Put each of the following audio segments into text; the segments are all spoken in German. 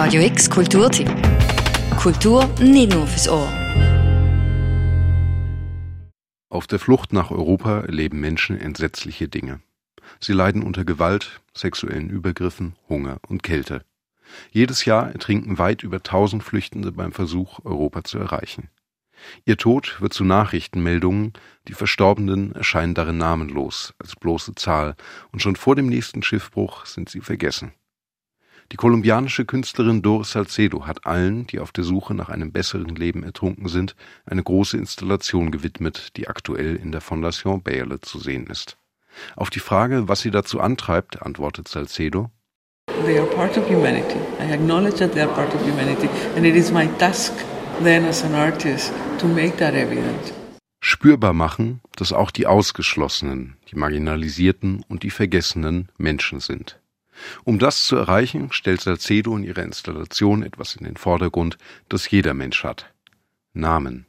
Radio X Kulturtipp. Kultur nicht nur fürs Ohr. Auf der Flucht nach Europa erleben Menschen entsetzliche Dinge. Sie leiden unter Gewalt, sexuellen Übergriffen, Hunger und Kälte. Jedes Jahr ertrinken weit über tausend Flüchtende beim Versuch, Europa zu erreichen. Ihr Tod wird zu Nachrichtenmeldungen, die Verstorbenen erscheinen darin namenlos, als bloße Zahl, und schon vor dem nächsten Schiffbruch sind sie vergessen. Die kolumbianische Künstlerin Doris Salcedo hat allen, die auf der Suche nach einem besseren Leben ertrunken sind, eine große Installation gewidmet, die aktuell in der Fondation Bayerle zu sehen ist. Auf die Frage, was sie dazu antreibt, antwortet Salcedo, They are part of humanity. I acknowledge that they are part of humanity, and it is my task then as an artist to make that evident. Spürbar machen, dass auch die Ausgeschlossenen, die Marginalisierten und die Vergessenen Menschen sind. Um das zu erreichen, stellt Salcedo in ihrer Installation etwas in den Vordergrund, das jeder Mensch hat. Namen.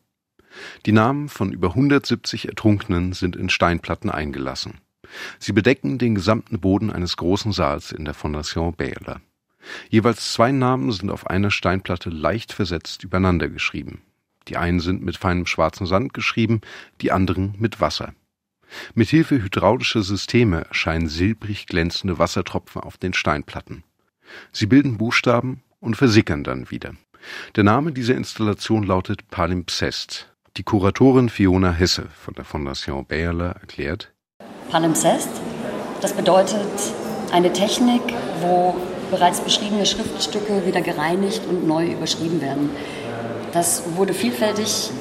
Die Namen von über 170 Ertrunkenen sind in Steinplatten eingelassen. Sie bedecken den gesamten Boden eines großen Saals in der Fondation Bayerler. Jeweils zwei Namen sind auf einer Steinplatte leicht versetzt übereinander geschrieben. Die einen sind mit feinem schwarzen Sand geschrieben, die anderen mit Wasser. Mithilfe hydraulischer Systeme erscheinen silbrig glänzende Wassertropfen auf den Steinplatten. Sie bilden Buchstaben und versickern dann wieder. Der Name dieser Installation lautet Palimpsest. Die Kuratorin Fiona Hesse von der Fondation Bayerler erklärt, Palimpsest, das bedeutet eine Technik, wo bereits beschriebene Schriftstücke wieder gereinigt und neu überschrieben werden. Das wurde vielfältig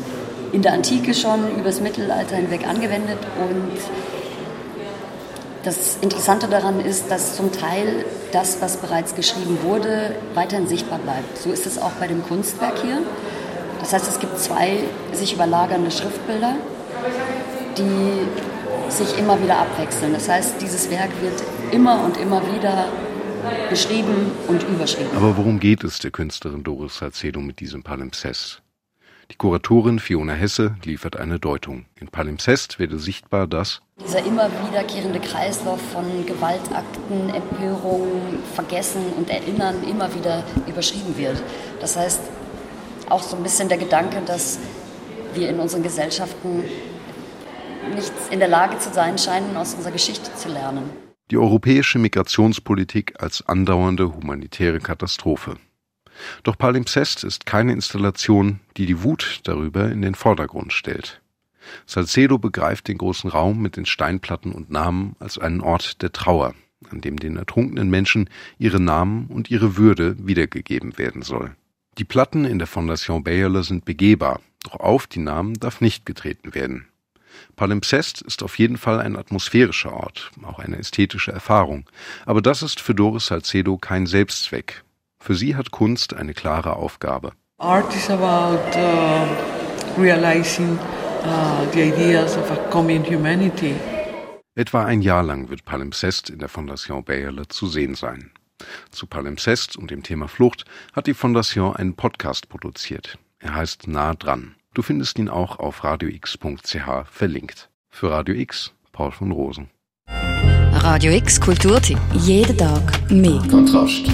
in der Antike schon übers Mittelalter hinweg angewendet und das Interessante daran ist, dass zum Teil das, was bereits geschrieben wurde, weiterhin sichtbar bleibt. So ist es auch bei dem Kunstwerk hier. Das heißt, es gibt zwei sich überlagernde Schriftbilder, die sich immer wieder abwechseln. Das heißt, dieses Werk wird immer und immer wieder beschrieben und überschrieben. Aber worum geht es der Künstlerin Doris Salcedo mit diesem Palimpsest? Die Kuratorin Fiona Hesse liefert eine Deutung. In Palimpsest werde sichtbar, dass dieser immer wiederkehrende Kreislauf von Gewaltakten, Empörungen, Vergessen und Erinnern immer wieder überschrieben wird. Das heißt, auch so ein bisschen der Gedanke, dass wir in unseren Gesellschaften nicht in der Lage zu sein scheinen, aus unserer Geschichte zu lernen. Die europäische Migrationspolitik als andauernde humanitäre Katastrophe. Doch Palimpsest ist keine Installation, die die Wut darüber in den Vordergrund stellt. Salcedo begreift den großen Raum mit den Steinplatten und Namen als einen Ort der Trauer, an dem den ertrunkenen Menschen ihre Namen und ihre Würde wiedergegeben werden soll. Die Platten in der Fondation Bayerle sind begehbar, doch auf die Namen darf nicht getreten werden. Palimpsest ist auf jeden Fall ein atmosphärischer Ort, auch eine ästhetische Erfahrung. Aber das ist für Doris Salcedo kein Selbstzweck. Für sie hat Kunst eine klare Aufgabe. Art is about uh, realizing uh, the ideas of a common humanity. Etwa ein Jahr lang wird Palimpsest in der Fondation Bayerle zu sehen sein. Zu Palimpsest und dem Thema Flucht hat die Fondation einen Podcast produziert. Er heißt Nah dran. Du findest ihn auch auf radiox.ch verlinkt. Für Radio X, Paul von Rosen. Radio X Kulturtipp. Jeden Tag mehr. Kontrast.